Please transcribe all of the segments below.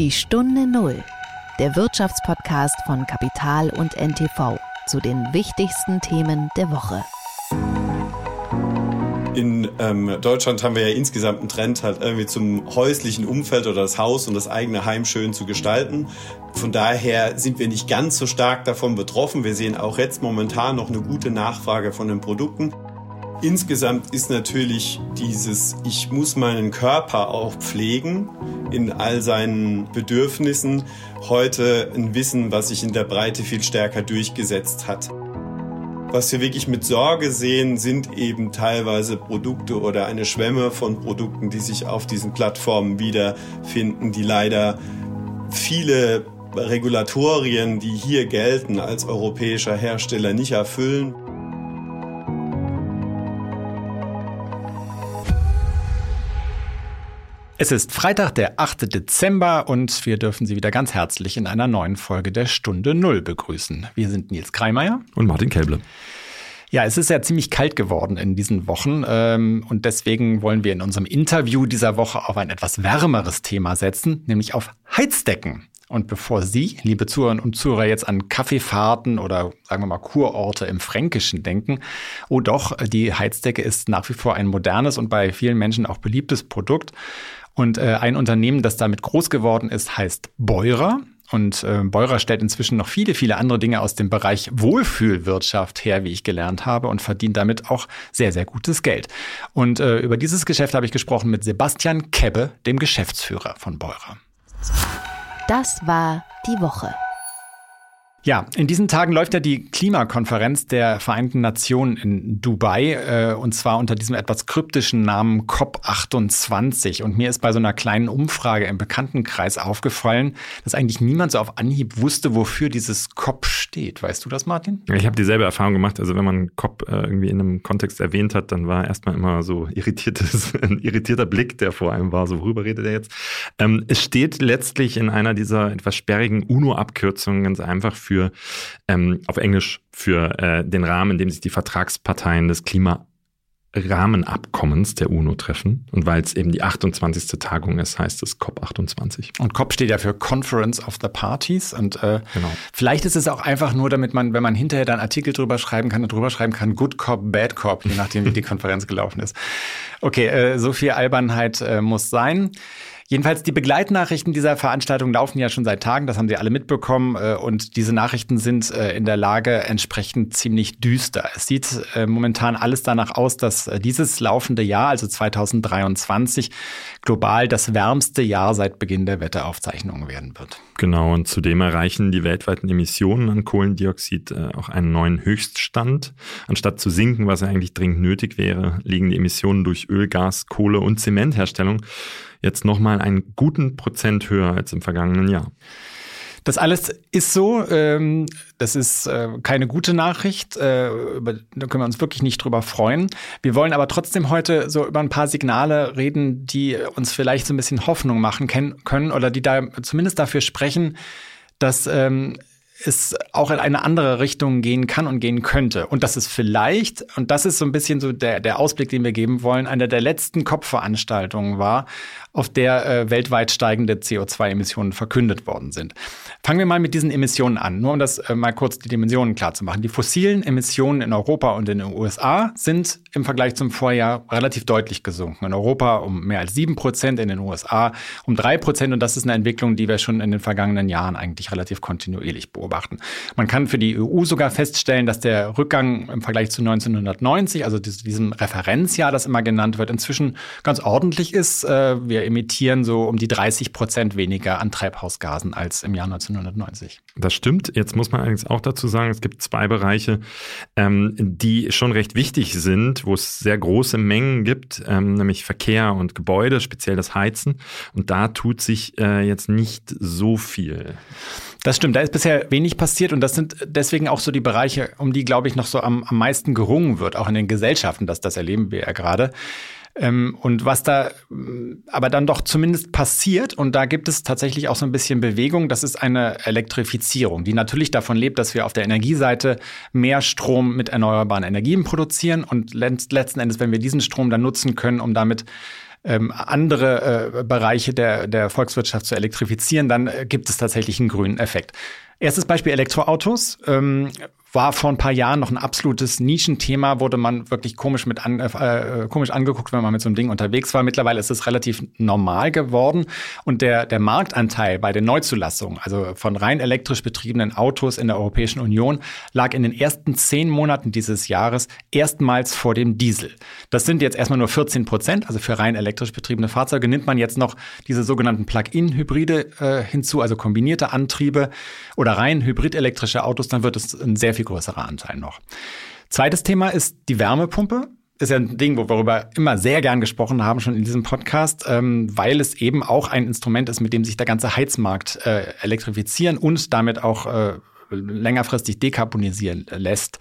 Die Stunde Null, der Wirtschaftspodcast von Kapital und NTV zu den wichtigsten Themen der Woche. In ähm, Deutschland haben wir ja insgesamt einen Trend, halt irgendwie zum häuslichen Umfeld oder das Haus und das eigene Heim schön zu gestalten. Von daher sind wir nicht ganz so stark davon betroffen. Wir sehen auch jetzt momentan noch eine gute Nachfrage von den Produkten. Insgesamt ist natürlich dieses, ich muss meinen Körper auch pflegen in all seinen Bedürfnissen, heute ein Wissen, was sich in der Breite viel stärker durchgesetzt hat. Was wir wirklich mit Sorge sehen, sind eben teilweise Produkte oder eine Schwemme von Produkten, die sich auf diesen Plattformen wiederfinden, die leider viele Regulatorien, die hier gelten als europäischer Hersteller, nicht erfüllen. Es ist Freitag, der 8. Dezember und wir dürfen Sie wieder ganz herzlich in einer neuen Folge der Stunde Null begrüßen. Wir sind Nils Kreimeier und Martin Kelble. Ja, es ist ja ziemlich kalt geworden in diesen Wochen ähm, und deswegen wollen wir in unserem Interview dieser Woche auf ein etwas wärmeres Thema setzen, nämlich auf Heizdecken. Und bevor Sie, liebe Zuhörerinnen und Zuhörer, jetzt an Kaffeefahrten oder sagen wir mal Kurorte im Fränkischen denken, oh doch, die Heizdecke ist nach wie vor ein modernes und bei vielen Menschen auch beliebtes Produkt. Und äh, ein Unternehmen, das damit groß geworden ist, heißt Beurer. Und äh, Beurer stellt inzwischen noch viele, viele andere Dinge aus dem Bereich Wohlfühlwirtschaft her, wie ich gelernt habe, und verdient damit auch sehr, sehr gutes Geld. Und äh, über dieses Geschäft habe ich gesprochen mit Sebastian Kebbe, dem Geschäftsführer von Beurer. Das war die Woche. Ja, in diesen Tagen läuft ja die Klimakonferenz der Vereinten Nationen in Dubai äh, und zwar unter diesem etwas kryptischen Namen COP28. Und mir ist bei so einer kleinen Umfrage im Bekanntenkreis aufgefallen, dass eigentlich niemand so auf Anhieb wusste, wofür dieses COP steht. Weißt du das, Martin? Ich habe dieselbe Erfahrung gemacht. Also wenn man COP äh, irgendwie in einem Kontext erwähnt hat, dann war erstmal immer so irritiertes, ein irritierter Blick, der vor allem war, so worüber redet er jetzt. Ähm, es steht letztlich in einer dieser etwas sperrigen UNO-Abkürzungen ganz einfach für für ähm, auf Englisch für äh, den Rahmen, in dem sich die Vertragsparteien des Klima Rahmenabkommens der UNO treffen. Und weil es eben die 28. Tagung ist, heißt es COP28. Und COP steht ja für Conference of the Parties. Und äh, genau. vielleicht ist es auch einfach nur, damit man, wenn man hinterher dann Artikel drüber schreiben kann, drüber schreiben kann, Good Cop, Bad Cop, je nachdem, wie die Konferenz gelaufen ist. Okay, äh, so viel Albernheit äh, muss sein. Jedenfalls die Begleitnachrichten dieser Veranstaltung laufen ja schon seit Tagen, das haben Sie alle mitbekommen. Äh, und diese Nachrichten sind äh, in der Lage entsprechend ziemlich düster. Es sieht äh, momentan alles danach aus, dass dieses laufende Jahr, also 2023, global das wärmste Jahr seit Beginn der Wetteraufzeichnungen werden wird. Genau, und zudem erreichen die weltweiten Emissionen an Kohlendioxid auch einen neuen Höchststand. Anstatt zu sinken, was eigentlich dringend nötig wäre, liegen die Emissionen durch Öl, Gas, Kohle und Zementherstellung jetzt nochmal einen guten Prozent höher als im vergangenen Jahr. Das alles ist so. Ähm, das ist äh, keine gute Nachricht. Äh, da können wir uns wirklich nicht drüber freuen. Wir wollen aber trotzdem heute so über ein paar Signale reden, die uns vielleicht so ein bisschen Hoffnung machen können oder die da zumindest dafür sprechen, dass ähm, es auch in eine andere Richtung gehen kann und gehen könnte. Und das ist vielleicht, und das ist so ein bisschen so der, der Ausblick, den wir geben wollen, eine der letzten Kopfveranstaltungen war, auf der äh, weltweit steigende CO2-Emissionen verkündet worden sind. Fangen wir mal mit diesen Emissionen an, nur um das äh, mal kurz die Dimensionen klar zu machen. Die fossilen Emissionen in Europa und in den USA sind im Vergleich zum Vorjahr relativ deutlich gesunken. In Europa um mehr als sieben Prozent, in den USA um drei Prozent. Und das ist eine Entwicklung, die wir schon in den vergangenen Jahren eigentlich relativ kontinuierlich beobachten. Man kann für die EU sogar feststellen, dass der Rückgang im Vergleich zu 1990, also diesem Referenzjahr, das immer genannt wird, inzwischen ganz ordentlich ist. Äh, wir emittieren so um die 30 Prozent weniger an Treibhausgasen als im Jahr 1990. Das stimmt. Jetzt muss man allerdings auch dazu sagen, es gibt zwei Bereiche, ähm, die schon recht wichtig sind, wo es sehr große Mengen gibt, ähm, nämlich Verkehr und Gebäude, speziell das Heizen. Und da tut sich äh, jetzt nicht so viel. Das stimmt, da ist bisher wenig passiert und das sind deswegen auch so die Bereiche, um die, glaube ich, noch so am, am meisten gerungen wird, auch in den Gesellschaften, dass das erleben wir ja gerade. Ähm, und was da mm, aber dann doch zumindest passiert, und da gibt es tatsächlich auch so ein bisschen Bewegung, das ist eine Elektrifizierung, die natürlich davon lebt, dass wir auf der Energieseite mehr Strom mit erneuerbaren Energien produzieren und letzten Endes, wenn wir diesen Strom dann nutzen können, um damit ähm, andere äh, Bereiche der, der Volkswirtschaft zu elektrifizieren, dann äh, gibt es tatsächlich einen grünen Effekt. Erstes Beispiel Elektroautos. Ähm, war vor ein paar Jahren noch ein absolutes Nischenthema, wurde man wirklich komisch mit an, äh, komisch angeguckt, wenn man mit so einem Ding unterwegs war. Mittlerweile ist es relativ normal geworden und der der Marktanteil bei den Neuzulassungen, also von rein elektrisch betriebenen Autos in der Europäischen Union, lag in den ersten zehn Monaten dieses Jahres erstmals vor dem Diesel. Das sind jetzt erstmal nur 14 Prozent, also für rein elektrisch betriebene Fahrzeuge nimmt man jetzt noch diese sogenannten Plug-in-Hybride äh, hinzu, also kombinierte Antriebe oder rein hybrid-elektrische Autos, dann wird es ein sehr viel größerer Anteil noch. Zweites Thema ist die Wärmepumpe ist ja ein Ding, wo wir immer sehr gern gesprochen haben, schon in diesem Podcast, ähm, weil es eben auch ein Instrument ist, mit dem sich der ganze Heizmarkt äh, elektrifizieren und damit auch äh, längerfristig dekarbonisieren lässt.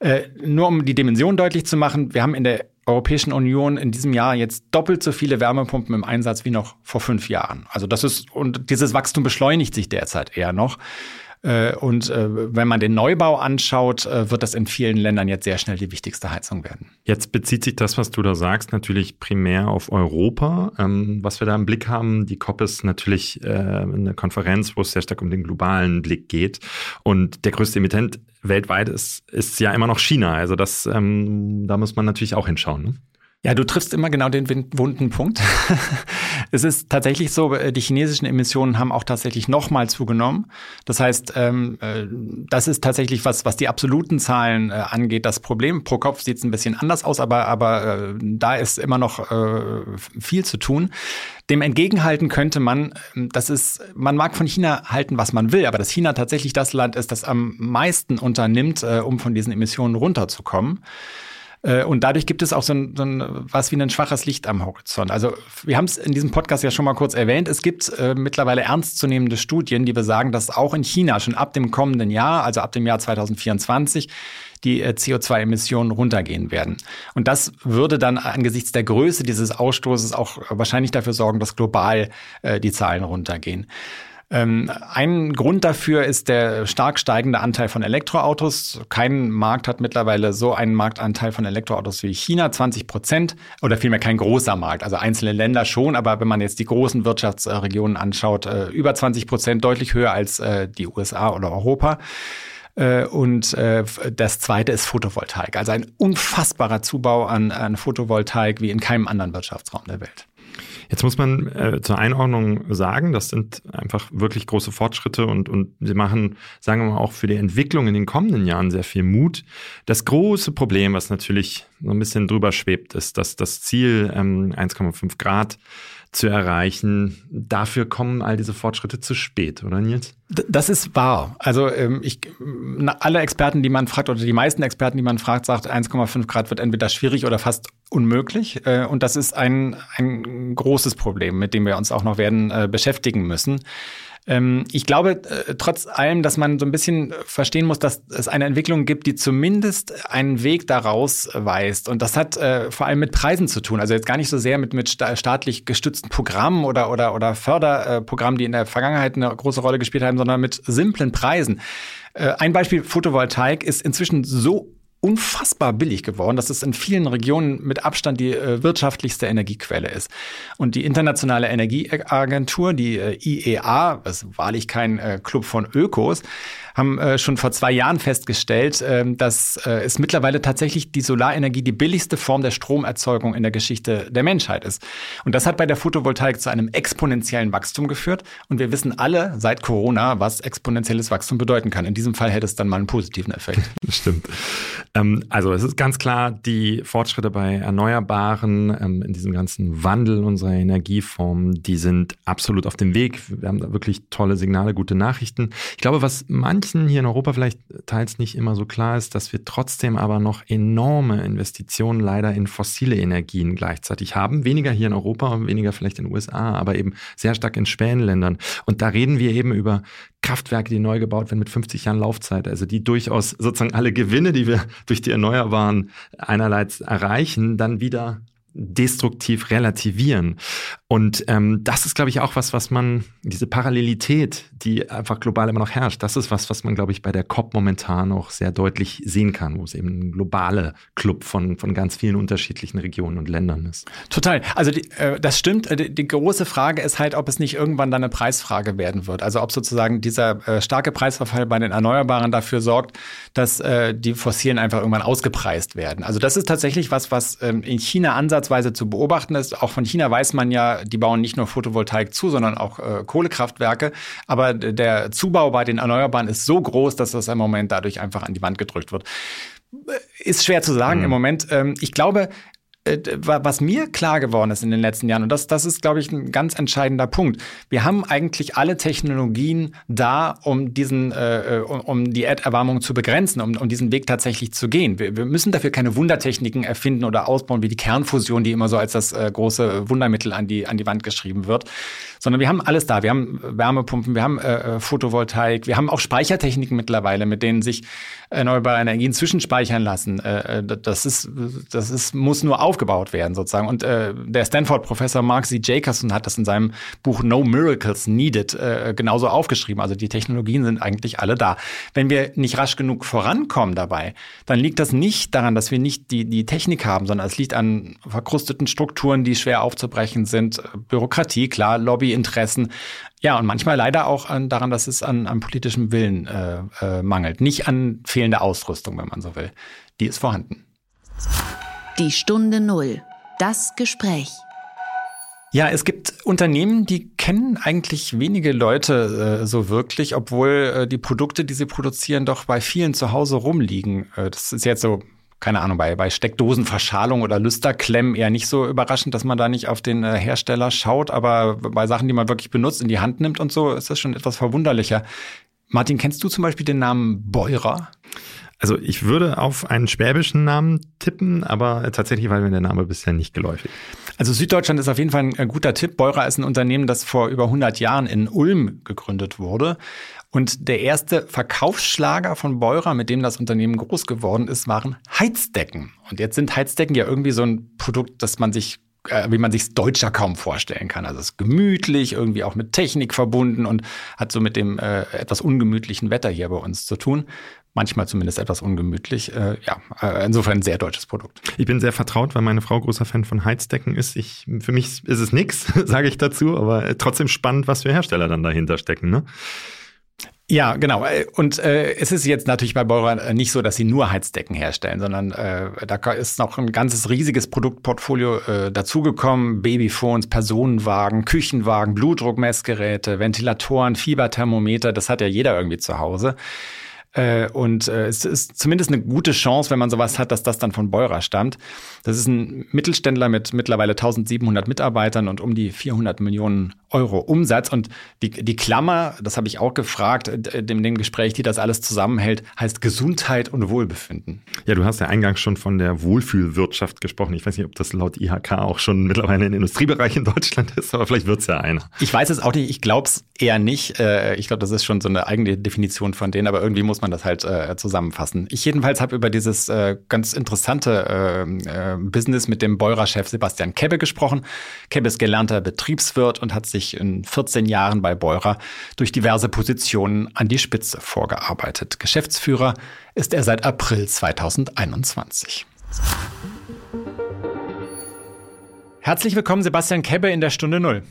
Äh, nur um die Dimension deutlich zu machen, wir haben in der Europäischen Union in diesem Jahr jetzt doppelt so viele Wärmepumpen im Einsatz wie noch vor fünf Jahren. Also das ist, und dieses Wachstum beschleunigt sich derzeit eher noch. Äh, und äh, wenn man den Neubau anschaut, äh, wird das in vielen Ländern jetzt sehr schnell die wichtigste Heizung werden. Jetzt bezieht sich das, was du da sagst, natürlich primär auf Europa. Ähm, was wir da im Blick haben, die COP ist natürlich eine Konferenz, wo es sehr stark um den globalen Blick geht. Und der größte Emittent weltweit ist, ist ja immer noch China. Also das, ähm, da muss man natürlich auch hinschauen. Ne? Ja, du triffst immer genau den wunden Punkt. es ist tatsächlich so, äh, die chinesischen Emissionen haben auch tatsächlich nochmal zugenommen. Das heißt, ähm, äh, das ist tatsächlich was, was die absoluten Zahlen äh, angeht, das Problem. Pro Kopf sieht es ein bisschen anders aus, aber, aber da ist immer noch viel zu tun. Dem entgegenhalten könnte man, ähm, das ist, man mag von China halten, was man will, aber dass China tatsächlich das Land ist, das am meisten unternimmt, um von diesen Emissionen runterzukommen. Äh, und dadurch gibt es auch so ein, so ein was wie ein schwaches Licht am Horizont. Also wir haben es in diesem Podcast ja schon mal kurz erwähnt. Es gibt äh, mittlerweile ernstzunehmende Studien, die besagen, dass auch in China schon ab dem kommenden Jahr, also ab dem Jahr 2024, die äh, CO2-Emissionen runtergehen werden. Und das würde dann angesichts der Größe dieses Ausstoßes auch wahrscheinlich dafür sorgen, dass global äh, die Zahlen runtergehen. Ähm, ein Grund dafür ist der stark steigende Anteil von Elektroautos. Kein Markt hat mittlerweile so einen Marktanteil von Elektroautos wie China, 20 Prozent, oder vielmehr kein großer Markt. Also einzelne Länder schon, aber wenn man jetzt die großen Wirtschaftsregionen anschaut, äh, über 20 Prozent, deutlich höher als äh, die USA oder Europa. Äh, und das zweite ist Photovoltaik. Also ein unfassbarer Zubau an, an Photovoltaik wie in keinem anderen Wirtschaftsraum der Welt. Jetzt muss man äh, zur Einordnung sagen, das sind einfach wirklich große Fortschritte und, und sie machen, sagen wir mal, auch für die Entwicklung in den kommenden Jahren sehr viel Mut. Das große Problem, was natürlich so ein bisschen drüber schwebt, ist, dass das Ziel ähm, 1,5 Grad zu erreichen. Dafür kommen all diese Fortschritte zu spät, oder Nils? Das ist wahr. Also ähm, ich, alle Experten, die man fragt, oder die meisten Experten, die man fragt, sagt, 1,5 Grad wird entweder schwierig oder fast unmöglich. Äh, und das ist ein, ein großes Problem, mit dem wir uns auch noch werden äh, beschäftigen müssen. Ähm, ich glaube äh, trotz allem, dass man so ein bisschen verstehen muss, dass es eine Entwicklung gibt, die zumindest einen Weg daraus weist. Und das hat äh, vor allem mit Preisen zu tun. Also jetzt gar nicht so sehr mit, mit staatlich gestützten Programmen oder, oder, oder Förderprogrammen, die in der Vergangenheit eine große Rolle gespielt haben, sondern mit simplen Preisen. Äh, ein Beispiel Photovoltaik ist inzwischen so unfassbar billig geworden, dass es in vielen Regionen mit Abstand die äh, wirtschaftlichste Energiequelle ist. Und die Internationale Energieagentur, die äh, IEA, ist wahrlich kein äh, Club von Ökos, haben äh, schon vor zwei Jahren festgestellt, äh, dass äh, es mittlerweile tatsächlich die Solarenergie die billigste Form der Stromerzeugung in der Geschichte der Menschheit ist. Und das hat bei der Photovoltaik zu einem exponentiellen Wachstum geführt. Und wir wissen alle seit Corona, was exponentielles Wachstum bedeuten kann. In diesem Fall hätte es dann mal einen positiven Effekt. Stimmt. Ähm, also es ist ganz klar, die Fortschritte bei Erneuerbaren, ähm, in diesem ganzen Wandel unserer Energieformen, die sind absolut auf dem Weg. Wir haben da wirklich tolle Signale, gute Nachrichten. Ich glaube, was manche manchen hier in Europa vielleicht teils nicht immer so klar ist, dass wir trotzdem aber noch enorme Investitionen leider in fossile Energien gleichzeitig haben. Weniger hier in Europa, weniger vielleicht in den USA, aber eben sehr stark in Schwellenländern. Und da reden wir eben über Kraftwerke, die neu gebaut werden mit 50 Jahren Laufzeit, also die durchaus sozusagen alle Gewinne, die wir durch die Erneuerbaren einerseits erreichen, dann wieder destruktiv relativieren. Und ähm, das ist, glaube ich, auch was, was man, diese Parallelität, die einfach global immer noch herrscht, das ist was, was man, glaube ich, bei der COP momentan auch sehr deutlich sehen kann, wo es eben ein globaler Club von, von ganz vielen unterschiedlichen Regionen und Ländern ist. Total. Also die, äh, das stimmt. Äh, die, die, große Frage ist halt, ob es nicht irgendwann dann eine Preisfrage werden wird. Also ob sozusagen dieser äh, starke Preisverfall bei den Erneuerbaren dafür sorgt, dass äh, die Fossilen einfach irgendwann ausgepreist werden. Also das ist tatsächlich was, was ähm, in China ansatzweise zu beobachten ist. Auch von China weiß man ja, die bauen nicht nur Photovoltaik zu, sondern auch äh, Kohlekraftwerke. Aber der Zubau bei den Erneuerbaren ist so groß, dass das im Moment dadurch einfach an die Wand gedrückt wird. Ist schwer zu sagen mhm. im Moment. Ähm, ich glaube, äh, was mir klar geworden ist in den letzten Jahren, und das, das ist, glaube ich, ein ganz entscheidender Punkt. Wir haben eigentlich alle Technologien da, um diesen, äh, um, um die Erderwärmung zu begrenzen, um, um diesen Weg tatsächlich zu gehen. Wir, wir müssen dafür keine Wundertechniken erfinden oder ausbauen wie die Kernfusion, die immer so als das äh, große Wundermittel an die, an die Wand geschrieben wird sondern wir haben alles da. Wir haben Wärmepumpen, wir haben äh, äh, Photovoltaik, wir haben auch Speichertechniken mittlerweile, mit denen sich erneuerbare Energien zwischenspeichern lassen. Äh, äh das ist, das ist, muss nur aufgebaut werden sozusagen. Und äh, der Stanford-Professor Mark Z. Jacobson hat das in seinem Buch No Miracles Needed äh, genauso aufgeschrieben. Also die Technologien sind eigentlich alle da. Wenn wir nicht rasch genug vorankommen dabei, dann liegt das nicht daran, dass wir nicht die, die Technik haben, sondern es liegt an verkrusteten Strukturen, die schwer aufzubrechen sind, Bürokratie, klar, Lobby Lobbyinteressen. Ja, und manchmal leider auch an, daran, dass es an, an politischem Willen äh, äh, mangelt. Nicht an fehlender Ausrüstung, wenn man so will. Die ist vorhanden. Die Stunde Null. Das Gespräch. Ja, es gibt Unternehmen, die kennen eigentlich wenige Leute äh, so wirklich, obwohl äh, die Produkte, die sie produzieren, doch bei vielen zu Hause rumliegen. Äh, das ist jetzt so keine Ahnung, bei, bei Steckdosenverschalung oder Lüsterklemmen eher nicht so überraschend, dass man da nicht auf den äh, Hersteller schaut, aber bei Sachen, die man wirklich benutzt, in die Hand nimmt und so, ist das schon etwas verwunderlicher. Martin, kennst du zum Beispiel den Namen Beurer? Also ich würde auf einen schwäbischen Namen tippen, aber tatsächlich war mir der Name bisher nicht geläufig. Also Süddeutschland ist auf jeden Fall ein guter Tipp. Beurer ist ein Unternehmen, das vor über 100 Jahren in Ulm gegründet wurde. Und der erste Verkaufsschlager von Beurer, mit dem das Unternehmen groß geworden ist, waren Heizdecken. Und jetzt sind Heizdecken ja irgendwie so ein Produkt, das man sich wie man sich Deutscher kaum vorstellen kann. Also es ist gemütlich, irgendwie auch mit Technik verbunden und hat so mit dem äh, etwas ungemütlichen Wetter hier bei uns zu tun. Manchmal zumindest etwas ungemütlich. Äh, ja, äh, insofern ein sehr deutsches Produkt. Ich bin sehr vertraut, weil meine Frau großer Fan von Heizdecken ist. Ich, für mich ist es nix, sage ich dazu, aber trotzdem spannend, was für Hersteller dann dahinter stecken. Ne? Ja, genau. Und äh, es ist jetzt natürlich bei Beurer nicht so, dass sie nur Heizdecken herstellen, sondern äh, da ist noch ein ganzes riesiges Produktportfolio äh, dazugekommen. Babyphones, Personenwagen, Küchenwagen, Blutdruckmessgeräte, Ventilatoren, Fieberthermometer, das hat ja jeder irgendwie zu Hause. Äh, und äh, es ist zumindest eine gute Chance, wenn man sowas hat, dass das dann von Beurer stammt. Das ist ein Mittelständler mit mittlerweile 1700 Mitarbeitern und um die 400 Millionen Euro Umsatz. Und die, die Klammer, das habe ich auch gefragt, in dem Gespräch, die das alles zusammenhält, heißt Gesundheit und Wohlbefinden. Ja, du hast ja eingangs schon von der Wohlfühlwirtschaft gesprochen. Ich weiß nicht, ob das laut IHK auch schon mittlerweile ein Industriebereich in Deutschland ist, aber vielleicht wird es ja einer. Ich weiß es auch nicht, ich glaube es eher nicht. Äh, ich glaube, das ist schon so eine eigene Definition von denen, aber irgendwie muss man das halt äh, zusammenfassen. Ich jedenfalls habe über dieses äh, ganz interessante Business mit dem Beurer-Chef Sebastian Kebbe gesprochen. Kebbe ist gelernter Betriebswirt und hat sich in 14 Jahren bei Beurer durch diverse Positionen an die Spitze vorgearbeitet. Geschäftsführer ist er seit April 2021. Herzlich willkommen, Sebastian Kebbe in der Stunde Null.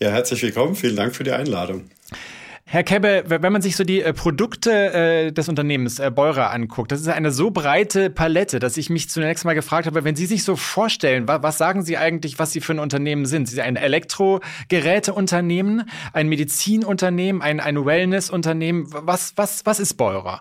Ja, herzlich willkommen. Vielen Dank für die Einladung. Herr Kebbe, wenn man sich so die äh, Produkte äh, des Unternehmens äh, Beurer anguckt, das ist eine so breite Palette, dass ich mich zunächst mal gefragt habe, wenn Sie sich so vorstellen, wa was sagen Sie eigentlich, was Sie für ein Unternehmen sind? Sie sind ein Elektrogeräteunternehmen, ein Medizinunternehmen, ein, ein Wellnessunternehmen. Was, was, was ist Beurer?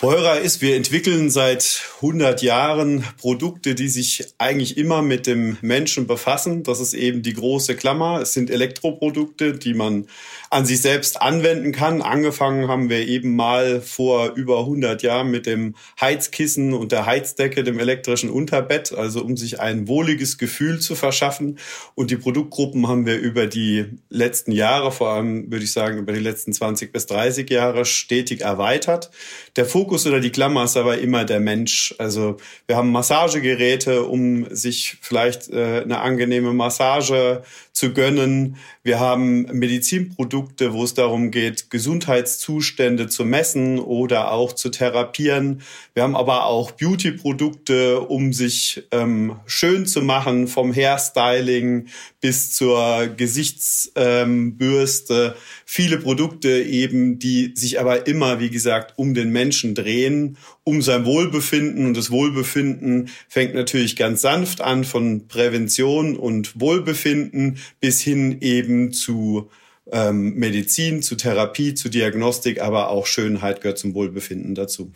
Beurer ist, wir entwickeln seit 100 Jahren Produkte, die sich eigentlich immer mit dem Menschen befassen. Das ist eben die große Klammer. Es sind Elektroprodukte, die man an sich selbst anwenden kann. Angefangen haben wir eben mal vor über 100 Jahren mit dem Heizkissen und der Heizdecke, dem elektrischen Unterbett, also um sich ein wohliges Gefühl zu verschaffen. Und die Produktgruppen haben wir über die letzten Jahre, vor allem würde ich sagen über die letzten 20 bis 30 Jahre stetig erweitert. Der Fokus Fokus oder die Klammer ist aber immer der Mensch. Also wir haben Massagegeräte, um sich vielleicht äh, eine angenehme Massage zu gönnen. Wir haben Medizinprodukte, wo es darum geht, Gesundheitszustände zu messen oder auch zu therapieren. Wir haben aber auch Beauty-Produkte, um sich ähm, schön zu machen, vom Hairstyling bis zur Gesichtsbürste. Ähm, Viele Produkte eben, die sich aber immer, wie gesagt, um den Menschen drehen, um sein Wohlbefinden. Und das Wohlbefinden fängt natürlich ganz sanft an von Prävention und Wohlbefinden bis hin eben zu ähm, Medizin, zu Therapie, zu Diagnostik, aber auch Schönheit gehört zum Wohlbefinden dazu.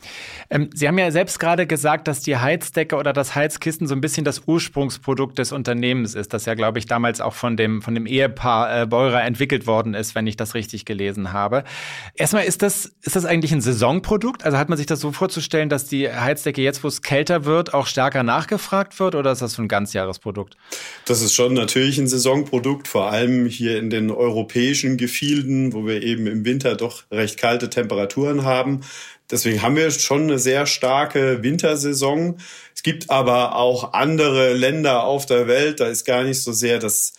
Ähm, Sie haben ja selbst gerade gesagt, dass die Heizdecke oder das Heizkissen so ein bisschen das Ursprungsprodukt des Unternehmens ist, das ja, glaube ich, damals auch von dem, von dem Ehepaar äh, Beurer entwickelt worden ist, wenn ich das richtig gelesen habe. Erstmal, ist das, ist das eigentlich ein Saisonprodukt? Also hat man sich das so vorzustellen, dass die Heizdecke jetzt, wo es kälter wird, auch stärker nachgefragt wird oder ist das so ein Ganzjahresprodukt? Das ist schon natürlich ein Saisonprodukt, vor allem hier in den europäischen tropischen Gefilden, wo wir eben im Winter doch recht kalte Temperaturen haben. Deswegen haben wir schon eine sehr starke Wintersaison. Es gibt aber auch andere Länder auf der Welt, da ist gar nicht so sehr das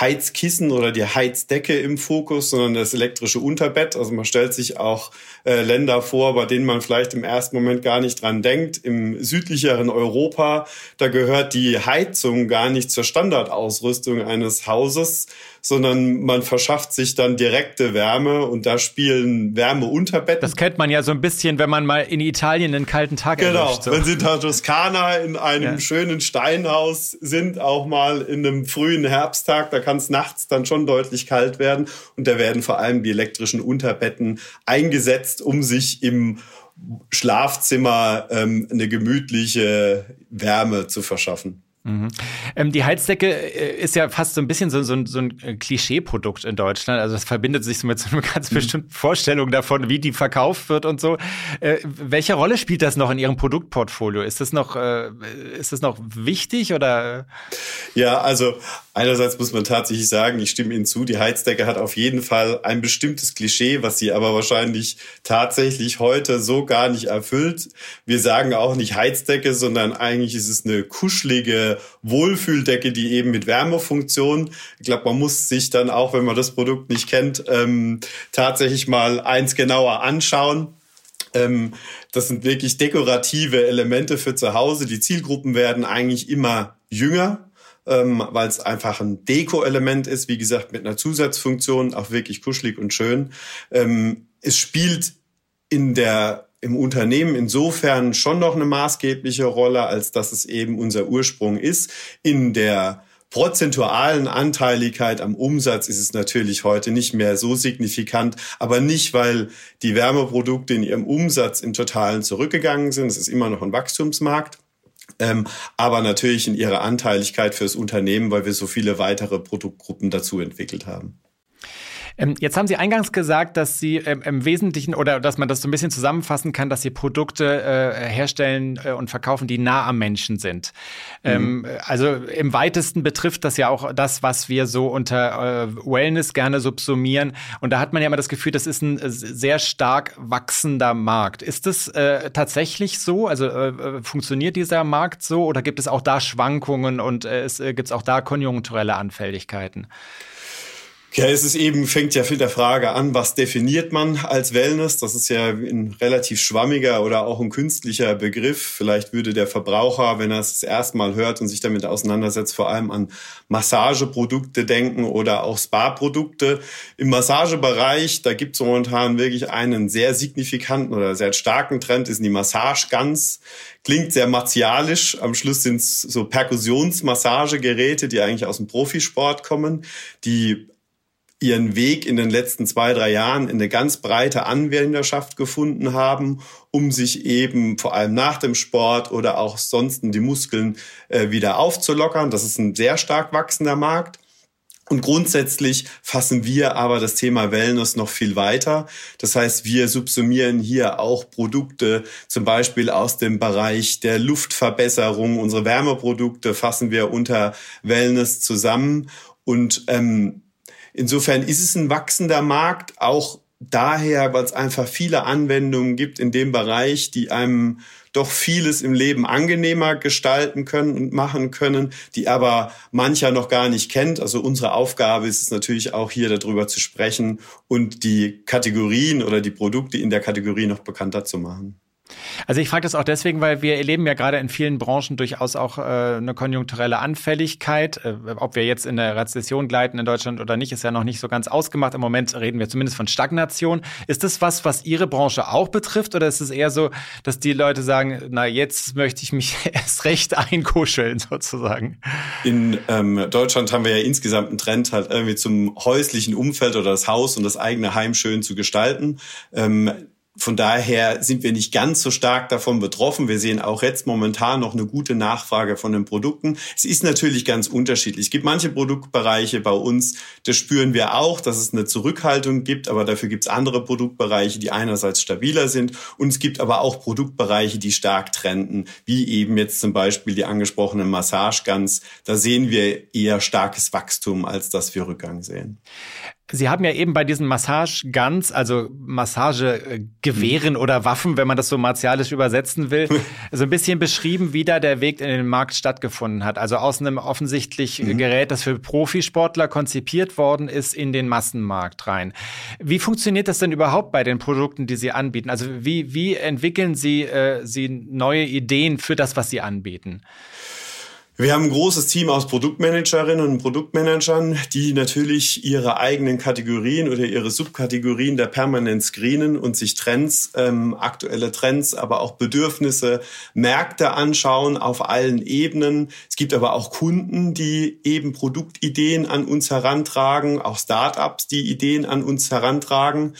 Heizkissen oder die Heizdecke im Fokus, sondern das elektrische Unterbett. Also man stellt sich auch äh, Länder vor, bei denen man vielleicht im ersten Moment gar nicht dran denkt. Im südlicheren Europa, da gehört die Heizung gar nicht zur Standardausrüstung eines Hauses, sondern man verschafft sich dann direkte Wärme und da spielen Wärmeunterbetten. Das kennt man ja so ein bisschen, wenn man mal in Italien einen kalten Tag genau, erwischt. Genau, wenn Sie da Toskana in einem ja. schönen Steinhaus sind, auch mal in einem frühen Herbsttag, kann es nachts dann schon deutlich kalt werden. Und da werden vor allem die elektrischen Unterbetten eingesetzt, um sich im Schlafzimmer ähm, eine gemütliche Wärme zu verschaffen. Mhm. Ähm, die Heizdecke äh, ist ja fast so ein bisschen so, so, so ein äh, Klischeeprodukt in Deutschland. Also das verbindet sich so mit so einer ganz mhm. bestimmten Vorstellung davon, wie die verkauft wird und so. Äh, welche Rolle spielt das noch in Ihrem Produktportfolio? Ist das noch, äh, ist das noch wichtig oder? Ja, also einerseits muss man tatsächlich sagen, ich stimme Ihnen zu, die Heizdecke hat auf jeden Fall ein bestimmtes Klischee, was sie aber wahrscheinlich tatsächlich heute so gar nicht erfüllt. Wir sagen auch nicht Heizdecke, sondern eigentlich ist es eine kuschelige Wohlfühldecke, die eben mit Wärmefunktion. Ich glaube, man muss sich dann auch, wenn man das Produkt nicht kennt, ähm, tatsächlich mal eins genauer anschauen. Ähm, das sind wirklich dekorative Elemente für zu Hause. Die Zielgruppen werden eigentlich immer jünger, ähm, weil es einfach ein Deko-Element ist, wie gesagt, mit einer Zusatzfunktion, auch wirklich kuschelig und schön. Ähm, es spielt in der im Unternehmen insofern schon noch eine maßgebliche Rolle, als dass es eben unser Ursprung ist. In der prozentualen Anteiligkeit am Umsatz ist es natürlich heute nicht mehr so signifikant, aber nicht, weil die Wärmeprodukte in ihrem Umsatz im Totalen zurückgegangen sind. Es ist immer noch ein Wachstumsmarkt. Ähm, aber natürlich in ihrer Anteiligkeit fürs Unternehmen, weil wir so viele weitere Produktgruppen dazu entwickelt haben. Ähm, jetzt haben Sie eingangs gesagt, dass Sie ähm, im Wesentlichen oder dass man das so ein bisschen zusammenfassen kann, dass Sie Produkte äh, herstellen äh, und verkaufen, die nah am Menschen sind. Ähm, mhm. Ähm, also im weitesten betrifft das ja auch das, was wir so unter äh, Wellness gerne subsumieren. Und da hat man ja immer das Gefühl, das ist ein äh, sehr stark wachsender Markt. Ist es äh, tatsächlich so? Also äh, funktioniert dieser Markt so oder gibt es auch da Schwankungen und es gibt es auch da konjunkturelle Anfälligkeiten? Ja, es ist eben, fängt ja mit der Frage an, was definiert man als Wellness? Das ist ja ein relativ schwammiger oder auch ein künstlicher Begriff. Vielleicht würde der Verbraucher, wenn er es das erste Mal hört und sich damit auseinandersetzt, vor allem an Massageprodukte denken oder auch Spa-Produkte. Im Massagebereich, da gibt es momentan wirklich einen sehr signifikanten oder sehr starken Trend, ist die Massage ganz klingt sehr martialisch. Am Schluss sind es so Perkussionsmassagegeräte, die eigentlich aus dem Profisport kommen, die ihren Weg in den letzten zwei, drei Jahren in eine ganz breite Anwenderschaft gefunden haben, um sich eben vor allem nach dem Sport oder auch sonst die Muskeln äh, wieder aufzulockern. Das ist ein sehr stark wachsender Markt. Und grundsätzlich fassen wir aber das Thema Wellness noch viel weiter. Das heißt, wir subsumieren hier auch Produkte, zum Beispiel aus dem Bereich der Luftverbesserung. Unsere Wärmeprodukte fassen wir unter Wellness zusammen. Und ähm, Insofern ist es ein wachsender Markt, auch daher, weil es einfach viele Anwendungen gibt in dem Bereich, die einem doch vieles im Leben angenehmer gestalten können und machen können, die aber mancher noch gar nicht kennt. Also unsere Aufgabe ist es natürlich auch hier darüber zu sprechen und die Kategorien oder die Produkte in der Kategorie noch bekannter zu machen. Also ich frage das auch deswegen, weil wir erleben ja gerade in vielen Branchen durchaus auch äh, eine konjunkturelle Anfälligkeit. Äh, ob wir jetzt in der Rezession gleiten in Deutschland oder nicht, ist ja noch nicht so ganz ausgemacht. Im Moment reden wir zumindest von Stagnation. Ist das was, was Ihre Branche auch betrifft oder ist es eher so, dass die Leute sagen, na jetzt möchte ich mich erst recht einkuscheln sozusagen? In ähm, Deutschland haben wir ja insgesamt einen Trend halt irgendwie zum häuslichen Umfeld oder das Haus und das eigene Heim schön zu gestalten. Ähm, von daher sind wir nicht ganz so stark davon betroffen. Wir sehen auch jetzt momentan noch eine gute Nachfrage von den Produkten. Es ist natürlich ganz unterschiedlich. Es gibt manche Produktbereiche bei uns, das spüren wir auch, dass es eine Zurückhaltung gibt, aber dafür gibt es andere Produktbereiche, die einerseits stabiler sind und es gibt aber auch Produktbereiche, die stark trenden, wie eben jetzt zum Beispiel die angesprochenen Massageguns. Da sehen wir eher starkes Wachstum, als dass wir Rückgang sehen. Sie haben ja eben bei diesen Massage-Guns, also Massagegewehren oder Waffen, wenn man das so martialisch übersetzen will, so ein bisschen beschrieben, wie da der Weg in den Markt stattgefunden hat. Also aus einem offensichtlich mhm. Gerät, das für Profisportler konzipiert worden ist, in den Massenmarkt rein. Wie funktioniert das denn überhaupt bei den Produkten, die Sie anbieten? Also wie, wie entwickeln Sie, äh, Sie neue Ideen für das, was Sie anbieten? Wir haben ein großes Team aus Produktmanagerinnen und Produktmanagern, die natürlich ihre eigenen Kategorien oder ihre Subkategorien der permanent screenen und sich Trends, ähm, aktuelle Trends, aber auch Bedürfnisse, Märkte anschauen auf allen Ebenen. Es gibt aber auch Kunden, die eben Produktideen an uns herantragen, auch Startups, die Ideen an uns herantragen.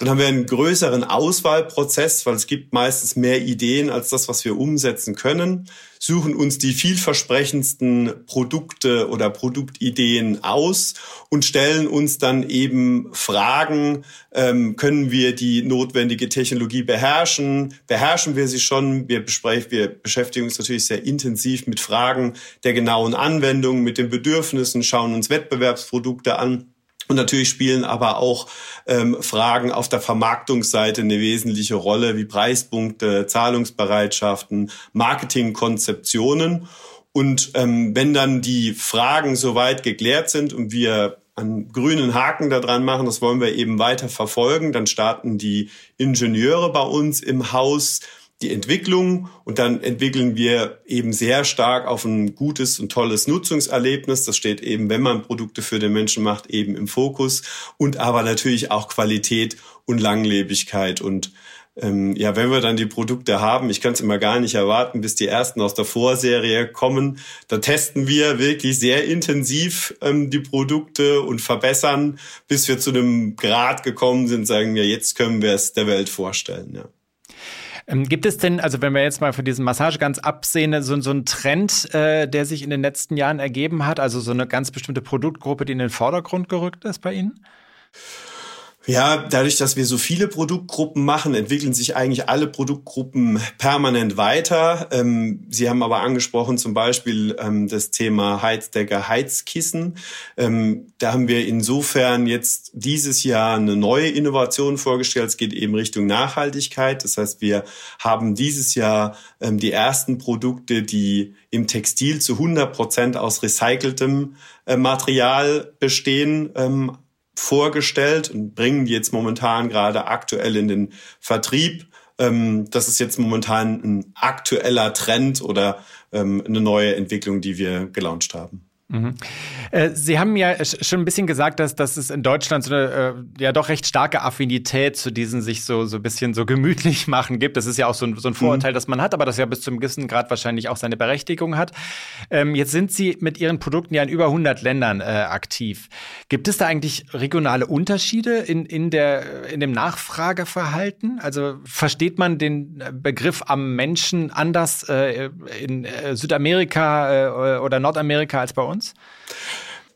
Dann haben wir einen größeren Auswahlprozess, weil es gibt meistens mehr Ideen als das, was wir umsetzen können, suchen uns die vielversprechendsten Produkte oder Produktideen aus und stellen uns dann eben Fragen, ähm, können wir die notwendige Technologie beherrschen? Beherrschen wir sie schon? Wir, wir beschäftigen uns natürlich sehr intensiv mit Fragen der genauen Anwendung, mit den Bedürfnissen, schauen uns Wettbewerbsprodukte an und natürlich spielen aber auch ähm, Fragen auf der Vermarktungsseite eine wesentliche Rolle, wie Preispunkte, Zahlungsbereitschaften, Marketingkonzeptionen. Und ähm, wenn dann die Fragen soweit geklärt sind und wir einen grünen Haken da dran machen, das wollen wir eben weiter verfolgen, dann starten die Ingenieure bei uns im Haus die Entwicklung und dann entwickeln wir eben sehr stark auf ein gutes und tolles Nutzungserlebnis. Das steht eben, wenn man Produkte für den Menschen macht, eben im Fokus und aber natürlich auch Qualität und Langlebigkeit und ähm, ja, wenn wir dann die Produkte haben, ich kann es immer gar nicht erwarten, bis die ersten aus der Vorserie kommen. Da testen wir wirklich sehr intensiv ähm, die Produkte und verbessern, bis wir zu einem Grad gekommen sind, sagen wir, jetzt können wir es der Welt vorstellen. Ja. Ähm, gibt es denn, also wenn wir jetzt mal von diesem Massage ganz absehen, so, so einen Trend, äh, der sich in den letzten Jahren ergeben hat, also so eine ganz bestimmte Produktgruppe, die in den Vordergrund gerückt ist bei Ihnen? Ja, dadurch, dass wir so viele Produktgruppen machen, entwickeln sich eigentlich alle Produktgruppen permanent weiter. Ähm, Sie haben aber angesprochen zum Beispiel ähm, das Thema Heizdecke, Heizkissen. Ähm, da haben wir insofern jetzt dieses Jahr eine neue Innovation vorgestellt. Es geht eben Richtung Nachhaltigkeit. Das heißt, wir haben dieses Jahr ähm, die ersten Produkte, die im Textil zu 100 Prozent aus recyceltem äh, Material bestehen, ähm, vorgestellt und bringen die jetzt momentan gerade aktuell in den Vertrieb. Ähm, das ist jetzt momentan ein aktueller Trend oder ähm, eine neue Entwicklung, die wir gelauncht haben. Mhm. Äh, Sie haben ja schon ein bisschen gesagt, dass, dass es in Deutschland so eine äh, ja doch recht starke Affinität zu diesen sich so so ein bisschen so gemütlich machen gibt. Das ist ja auch so ein, so ein Vorurteil, mhm. das man hat, aber das ja bis zum gewissen Grad wahrscheinlich auch seine Berechtigung hat. Ähm, jetzt sind Sie mit Ihren Produkten ja in über 100 Ländern äh, aktiv. Gibt es da eigentlich regionale Unterschiede in, in, der, in dem Nachfrageverhalten? Also versteht man den Begriff am Menschen anders äh, in äh, Südamerika äh, oder Nordamerika als bei uns? Uns?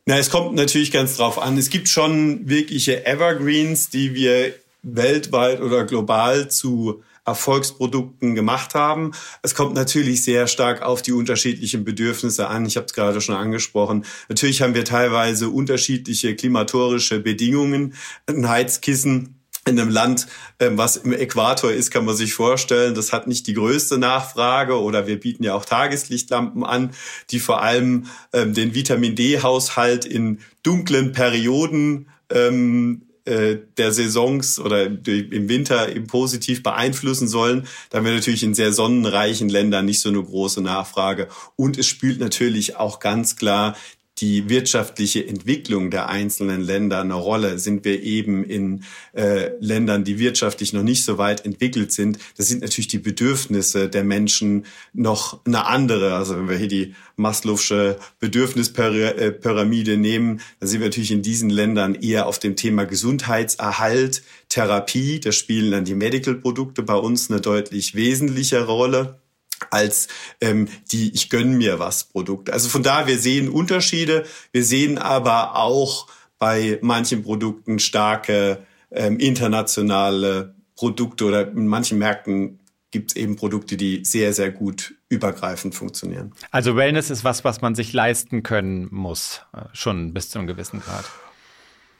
Na, es kommt natürlich ganz drauf an. Es gibt schon wirkliche Evergreens, die wir weltweit oder global zu Erfolgsprodukten gemacht haben. Es kommt natürlich sehr stark auf die unterschiedlichen Bedürfnisse an. Ich habe es gerade schon angesprochen. Natürlich haben wir teilweise unterschiedliche klimatorische Bedingungen. Ein Heizkissen in einem Land, ähm, was im Äquator ist, kann man sich vorstellen, das hat nicht die größte Nachfrage oder wir bieten ja auch Tageslichtlampen an, die vor allem ähm, den Vitamin D-Haushalt in dunklen Perioden ähm, äh, der Saisons oder im Winter eben positiv beeinflussen sollen. Da haben wir natürlich in sehr sonnenreichen Ländern nicht so eine große Nachfrage. Und es spielt natürlich auch ganz klar die wirtschaftliche Entwicklung der einzelnen Länder eine Rolle. Sind wir eben in äh, Ländern, die wirtschaftlich noch nicht so weit entwickelt sind, da sind natürlich die Bedürfnisse der Menschen noch eine andere. Also wenn wir hier die Maslow'sche Bedürfnispyramide nehmen, dann sind wir natürlich in diesen Ländern eher auf dem Thema Gesundheitserhalt, Therapie. Da spielen dann die Medical-Produkte bei uns eine deutlich wesentlichere Rolle als ähm, die Ich gönn mir was Produkte. Also von da, wir sehen Unterschiede, wir sehen aber auch bei manchen Produkten starke ähm, internationale Produkte oder in manchen Märkten gibt es eben Produkte, die sehr, sehr gut übergreifend funktionieren. Also Wellness ist was, was man sich leisten können muss, äh, schon bis zu einem gewissen Grad.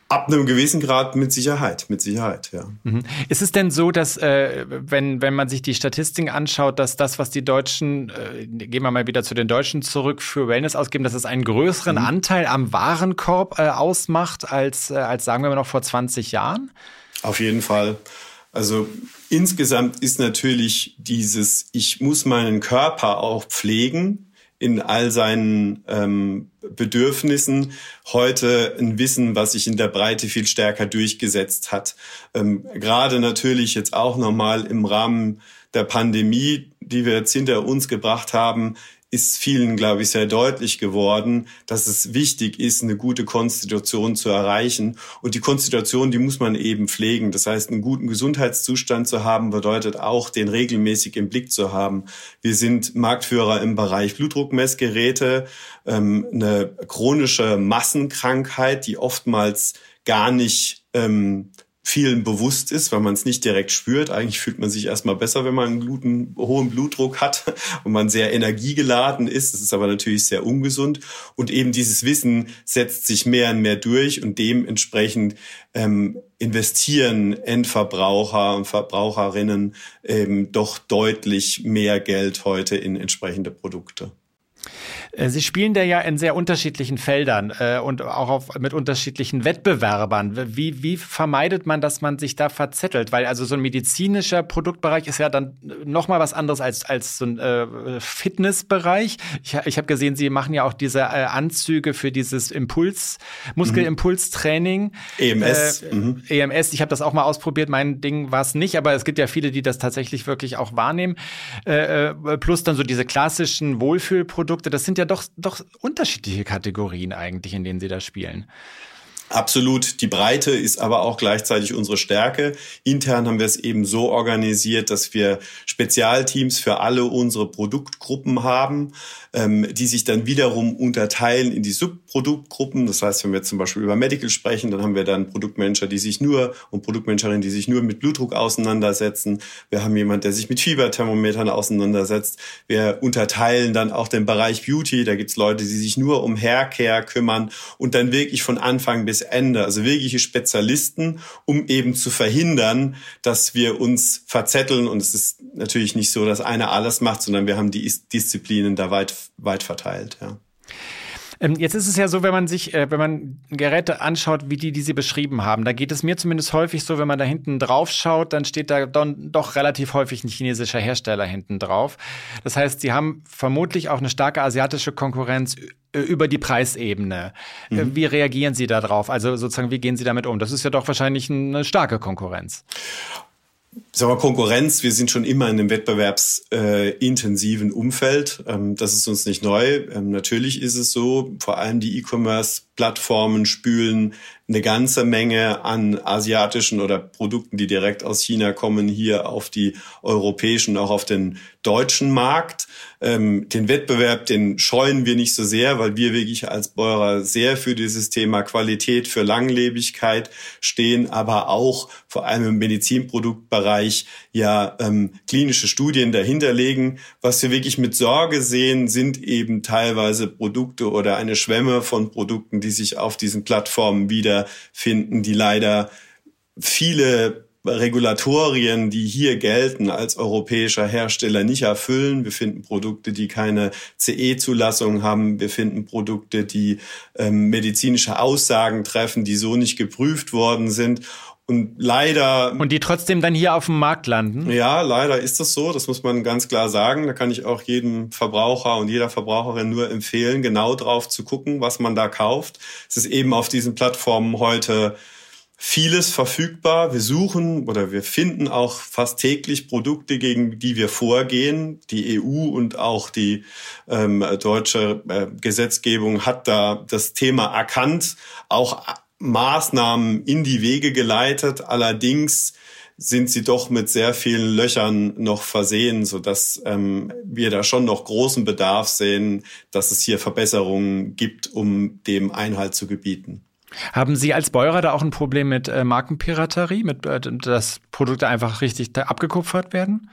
Ab einem gewissen Grad mit Sicherheit, mit Sicherheit, ja. Mhm. Ist es denn so, dass äh, wenn, wenn man sich die Statistiken anschaut, dass das, was die Deutschen, äh, gehen wir mal wieder zu den Deutschen zurück, für Wellness ausgeben, dass es einen größeren mhm. Anteil am Warenkorb äh, ausmacht als, äh, als sagen wir mal noch vor 20 Jahren? Auf jeden Fall. Also insgesamt ist natürlich dieses, ich muss meinen Körper auch pflegen, in all seinen ähm, Bedürfnissen heute ein Wissen, was sich in der Breite viel stärker durchgesetzt hat. Ähm, Gerade natürlich jetzt auch nochmal im Rahmen der Pandemie, die wir jetzt hinter uns gebracht haben, ist vielen, glaube ich, sehr deutlich geworden, dass es wichtig ist, eine gute Konstitution zu erreichen. Und die Konstitution, die muss man eben pflegen. Das heißt, einen guten Gesundheitszustand zu haben, bedeutet auch, den regelmäßig im Blick zu haben. Wir sind Marktführer im Bereich Blutdruckmessgeräte, ähm, eine chronische Massenkrankheit, die oftmals gar nicht ähm, vielen bewusst ist, weil man es nicht direkt spürt. Eigentlich fühlt man sich erstmal besser, wenn man einen guten, hohen Blutdruck hat und man sehr energiegeladen ist. Das ist aber natürlich sehr ungesund. Und eben dieses Wissen setzt sich mehr und mehr durch und dementsprechend ähm, investieren Endverbraucher und Verbraucherinnen eben doch deutlich mehr Geld heute in entsprechende Produkte. Äh, Sie spielen da ja in sehr unterschiedlichen Feldern äh, und auch auf, mit unterschiedlichen Wettbewerbern. Wie, wie vermeidet man, dass man sich da verzettelt? Weil also so ein medizinischer Produktbereich ist ja dann noch mal was anderes als, als so ein äh, Fitnessbereich. Ich, ich habe gesehen, Sie machen ja auch diese äh, Anzüge für dieses Impuls, Muskelimpulstraining. EMS. Äh, mhm. EMS, ich habe das auch mal ausprobiert. Mein Ding war es nicht, aber es gibt ja viele, die das tatsächlich wirklich auch wahrnehmen. Äh, äh plus dann so diese klassischen Wohlfühlprodukte. Das sind ja doch, doch unterschiedliche Kategorien eigentlich, in denen sie da spielen. Absolut. Die Breite ist aber auch gleichzeitig unsere Stärke. Intern haben wir es eben so organisiert, dass wir Spezialteams für alle unsere Produktgruppen haben, ähm, die sich dann wiederum unterteilen in die Subproduktgruppen. Das heißt, wenn wir zum Beispiel über Medical sprechen, dann haben wir dann Produktmanager, die sich nur und Produktmanagerinnen, die sich nur mit Blutdruck auseinandersetzen. Wir haben jemand, der sich mit Fieberthermometern auseinandersetzt. Wir unterteilen dann auch den Bereich Beauty. Da gibt's Leute, die sich nur um Haircare kümmern und dann wirklich von Anfang bis Ende, also wirkliche Spezialisten, um eben zu verhindern, dass wir uns verzetteln. Und es ist natürlich nicht so, dass einer alles macht, sondern wir haben die Disziplinen da weit, weit verteilt. Ja. Ähm, jetzt ist es ja so, wenn man sich, äh, wenn man Geräte anschaut, wie die, die Sie beschrieben haben, da geht es mir zumindest häufig so, wenn man da hinten drauf schaut, dann steht da dann doch relativ häufig ein chinesischer Hersteller hinten drauf. Das heißt, Sie haben vermutlich auch eine starke asiatische Konkurrenz über die Preisebene. Äh, mhm. Wie reagieren Sie darauf? Also sozusagen, wie gehen Sie damit um? Das ist ja doch wahrscheinlich eine starke Konkurrenz sagen wir, Konkurrenz, wir sind schon immer in einem wettbewerbsintensiven äh, Umfeld. Ähm, das ist uns nicht neu. Ähm, natürlich ist es so, vor allem die E-Commerce-Plattformen spülen eine ganze Menge an asiatischen oder Produkten, die direkt aus China kommen, hier auf die europäischen, auch auf den deutschen Markt. Ähm, den Wettbewerb, den scheuen wir nicht so sehr, weil wir wirklich als Beurer sehr für dieses Thema Qualität, für Langlebigkeit stehen, aber auch vor allem im Medizinproduktbereich ja ähm, klinische Studien dahinterlegen. Was wir wirklich mit Sorge sehen, sind eben teilweise Produkte oder eine Schwemme von Produkten, die sich auf diesen Plattformen wieder finden, die leider viele Regulatorien, die hier gelten, als europäischer Hersteller nicht erfüllen. Wir finden Produkte, die keine CE-Zulassung haben. Wir finden Produkte, die ähm, medizinische Aussagen treffen, die so nicht geprüft worden sind. Und leider. Und die trotzdem dann hier auf dem Markt landen? Ja, leider ist das so. Das muss man ganz klar sagen. Da kann ich auch jedem Verbraucher und jeder Verbraucherin nur empfehlen, genau drauf zu gucken, was man da kauft. Es ist eben auf diesen Plattformen heute vieles verfügbar. Wir suchen oder wir finden auch fast täglich Produkte, gegen die wir vorgehen. Die EU und auch die ähm, deutsche äh, Gesetzgebung hat da das Thema erkannt, auch Maßnahmen in die Wege geleitet. Allerdings sind sie doch mit sehr vielen Löchern noch versehen, so dass ähm, wir da schon noch großen Bedarf sehen, dass es hier Verbesserungen gibt, um dem Einhalt zu gebieten. Haben Sie als Beurer da auch ein Problem mit äh, Markenpiraterie, mit äh, dass Produkte einfach richtig abgekupfert werden?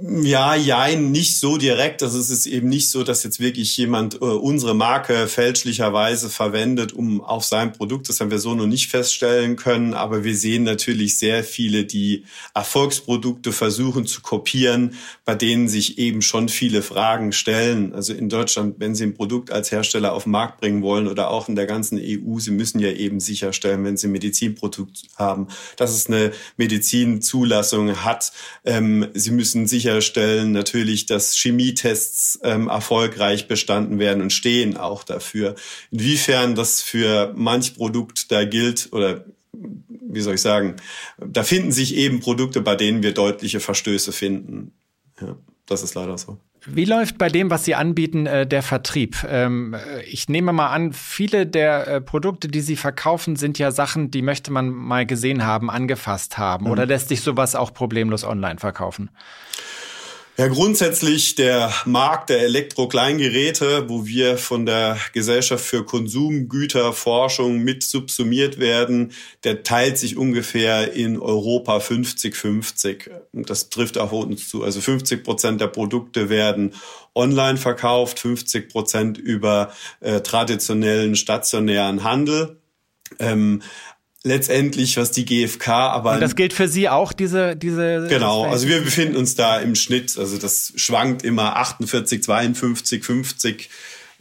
Ja, jein, nicht so direkt. Also es ist eben nicht so, dass jetzt wirklich jemand äh, unsere Marke fälschlicherweise verwendet, um auf sein Produkt, das haben wir so noch nicht feststellen können, aber wir sehen natürlich sehr viele, die Erfolgsprodukte versuchen zu kopieren, bei denen sich eben schon viele Fragen stellen. Also in Deutschland, wenn Sie ein Produkt als Hersteller auf den Markt bringen wollen oder auch in der ganzen EU, Sie müssen ja eben sicherstellen, wenn Sie ein Medizinprodukt haben, dass es eine Medizinzulassung hat. Ähm, Sie müssen sicher sicherstellen natürlich, dass Chemietests ähm, erfolgreich bestanden werden und stehen auch dafür. Inwiefern das für manch Produkt da gilt oder wie soll ich sagen, da finden sich eben Produkte, bei denen wir deutliche Verstöße finden. Ja, das ist leider so. Wie läuft bei dem, was Sie anbieten, äh, der Vertrieb? Ähm, äh, ich nehme mal an, viele der äh, Produkte, die Sie verkaufen, sind ja Sachen, die möchte man mal gesehen haben, angefasst haben. Mhm. Oder lässt sich sowas auch problemlos online verkaufen? Ja, grundsätzlich der Markt der Elektrokleingeräte, wo wir von der Gesellschaft für Konsumgüterforschung mit subsumiert werden, der teilt sich ungefähr in Europa 50-50. Das trifft auch uns zu. Also 50 Prozent der Produkte werden online verkauft, 50 Prozent über äh, traditionellen stationären Handel. Ähm, letztendlich, was die GfK aber. Und das gilt für Sie auch, diese, diese. Genau, also wir befinden uns da im Schnitt, also das schwankt immer 48, 52, 50.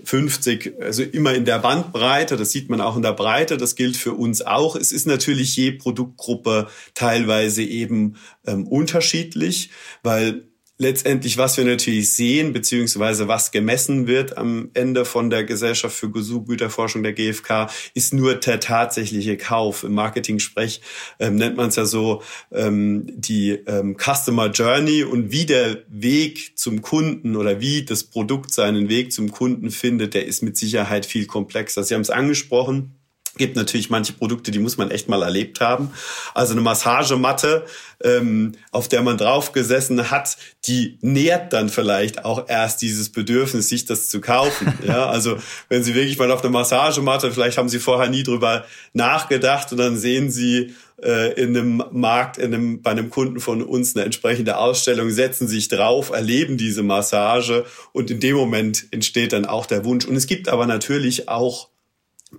50, also immer in der Bandbreite, das sieht man auch in der Breite, das gilt für uns auch. Es ist natürlich je Produktgruppe teilweise eben ähm, unterschiedlich, weil letztendlich, was wir natürlich sehen, beziehungsweise was gemessen wird am Ende von der Gesellschaft für Güterforschung der GfK, ist nur der tatsächliche Kauf. Im Marketing-Sprech ähm, nennt man es ja so ähm, die ähm, Customer Journey und wie der Weg zum Kunden oder wie das Produkt seinen Weg zum Kunden findet, der ist mit Sicherheit viel komplexer. Sie haben es angesprochen gibt natürlich manche Produkte, die muss man echt mal erlebt haben. Also eine Massagematte, ähm, auf der man drauf gesessen hat, die nährt dann vielleicht auch erst dieses Bedürfnis, sich das zu kaufen. Ja, also wenn Sie wirklich mal auf eine Massagematte, vielleicht haben Sie vorher nie drüber nachgedacht und dann sehen Sie äh, in einem Markt, in einem, bei einem Kunden von uns eine entsprechende Ausstellung, setzen sich drauf, erleben diese Massage und in dem Moment entsteht dann auch der Wunsch. Und es gibt aber natürlich auch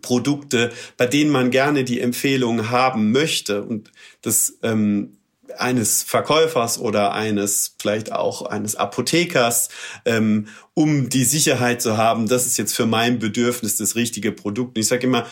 Produkte, bei denen man gerne die Empfehlung haben möchte und das ähm, eines Verkäufers oder eines vielleicht auch eines Apothekers, ähm, um die Sicherheit zu haben, das ist jetzt für mein Bedürfnis das richtige Produkt. Und ich sage immer,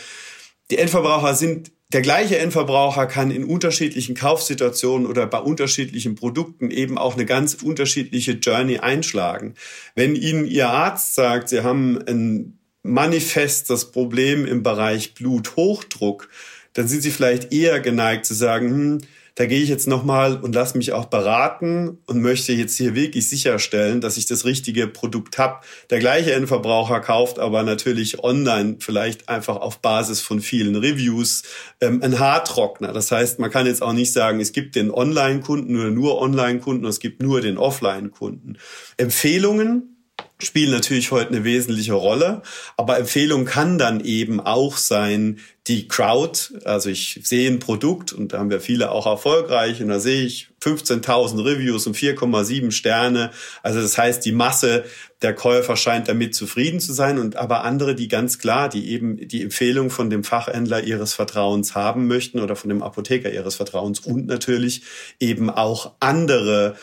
die Endverbraucher sind der gleiche Endverbraucher kann in unterschiedlichen Kaufsituationen oder bei unterschiedlichen Produkten eben auch eine ganz unterschiedliche Journey einschlagen. Wenn Ihnen Ihr Arzt sagt, Sie haben ein manifest das Problem im Bereich Bluthochdruck, dann sind sie vielleicht eher geneigt zu sagen, hm, da gehe ich jetzt nochmal und lass mich auch beraten und möchte jetzt hier wirklich sicherstellen, dass ich das richtige Produkt habe. Der gleiche Endverbraucher kauft aber natürlich online vielleicht einfach auf Basis von vielen Reviews ähm, ein Haartrockner. Das heißt, man kann jetzt auch nicht sagen, es gibt den Online-Kunden oder nur Online-Kunden, es gibt nur den Offline-Kunden. Empfehlungen spielen natürlich heute eine wesentliche Rolle. Aber Empfehlung kann dann eben auch sein, die Crowd. Also ich sehe ein Produkt und da haben wir viele auch erfolgreich und da sehe ich 15.000 Reviews und 4,7 Sterne. Also das heißt, die Masse der Käufer scheint damit zufrieden zu sein und aber andere, die ganz klar, die eben die Empfehlung von dem Fachhändler ihres Vertrauens haben möchten oder von dem Apotheker ihres Vertrauens und natürlich eben auch andere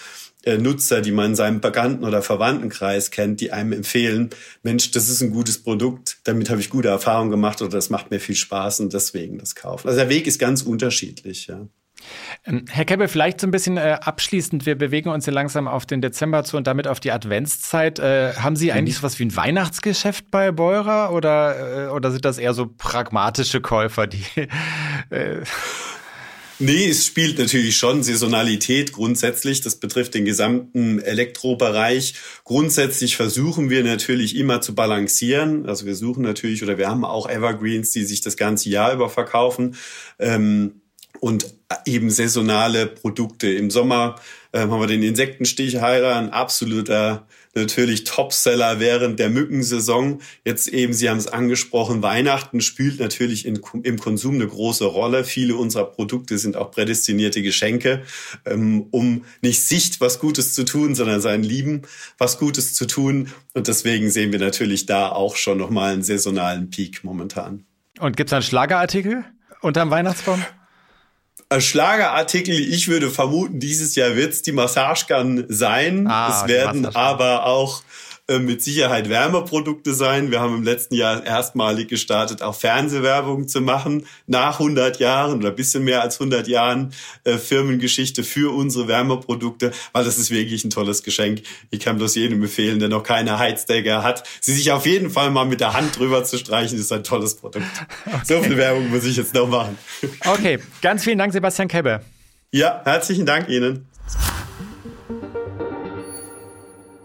Nutzer, die man in seinem Bekannten- oder Verwandtenkreis kennt, die einem empfehlen, Mensch, das ist ein gutes Produkt, damit habe ich gute Erfahrungen gemacht oder das macht mir viel Spaß und deswegen das kaufen. Also der Weg ist ganz unterschiedlich, ja. Ähm, Herr Kebbe, vielleicht so ein bisschen äh, abschließend. Wir bewegen uns hier langsam auf den Dezember zu und damit auf die Adventszeit. Äh, haben Sie eigentlich mhm. sowas wie ein Weihnachtsgeschäft bei Beurer oder, äh, oder sind das eher so pragmatische Käufer, die äh Nee, es spielt natürlich schon Saisonalität grundsätzlich. Das betrifft den gesamten Elektrobereich. Grundsätzlich versuchen wir natürlich immer zu balancieren. Also wir suchen natürlich oder wir haben auch Evergreens, die sich das ganze Jahr über verkaufen. Ähm, und eben saisonale Produkte. Im Sommer äh, haben wir den Insektenstichheiler, ein absoluter natürlich Topseller während der Mückensaison. Jetzt eben, Sie haben es angesprochen, Weihnachten spielt natürlich in, im Konsum eine große Rolle. Viele unserer Produkte sind auch prädestinierte Geschenke, ähm, um nicht Sicht was Gutes zu tun, sondern seinen Lieben was Gutes zu tun. Und deswegen sehen wir natürlich da auch schon nochmal einen saisonalen Peak momentan. Und gibt es einen Schlagerartikel unterm Weihnachtsbaum? Schlagerartikel, ich würde vermuten, dieses Jahr wird es die Massagegun sein. Ah, es werden aber auch äh, mit Sicherheit Wärmeprodukte sein. Wir haben im letzten Jahr erstmalig gestartet, auch Fernsehwerbung zu machen. Nach 100 Jahren oder bisschen mehr als 100 Jahren äh, Firmengeschichte für unsere Wärmeprodukte, weil das ist wirklich ein tolles Geschenk. Ich kann bloß jedem empfehlen, der noch keine Heizdecke hat, sie sich auf jeden Fall mal mit der Hand drüber zu streichen. Das ist ein tolles Produkt. Okay. So viel Werbung muss ich jetzt noch machen. Okay, ganz vielen Dank, Sebastian Kebbe. Ja, herzlichen Dank Ihnen.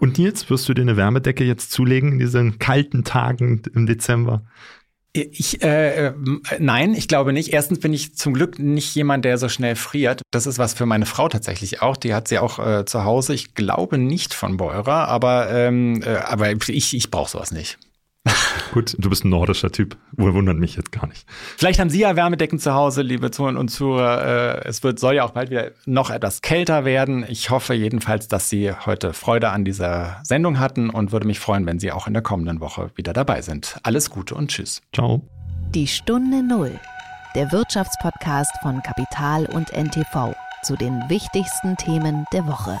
Und Nils, wirst du dir eine Wärmedecke jetzt zulegen in diesen kalten Tagen im Dezember? Ich, äh, äh, nein, ich glaube nicht. Erstens bin ich zum Glück nicht jemand, der so schnell friert. Das ist was für meine Frau tatsächlich auch. Die hat sie auch äh, zu Hause. Ich glaube nicht von Beurer, aber, ähm, äh, aber ich, ich brauche sowas nicht. Gut, du bist ein nordischer Typ. Wundert mich jetzt gar nicht. Vielleicht haben Sie ja Wärmedecken zu Hause, liebe Zuhörer und Zuhörer. Äh, es wird, soll ja auch bald wieder noch etwas kälter werden. Ich hoffe jedenfalls, dass Sie heute Freude an dieser Sendung hatten und würde mich freuen, wenn Sie auch in der kommenden Woche wieder dabei sind. Alles Gute und Tschüss. Ciao. Die Stunde Null. Der Wirtschaftspodcast von Kapital und NTV zu den wichtigsten Themen der Woche.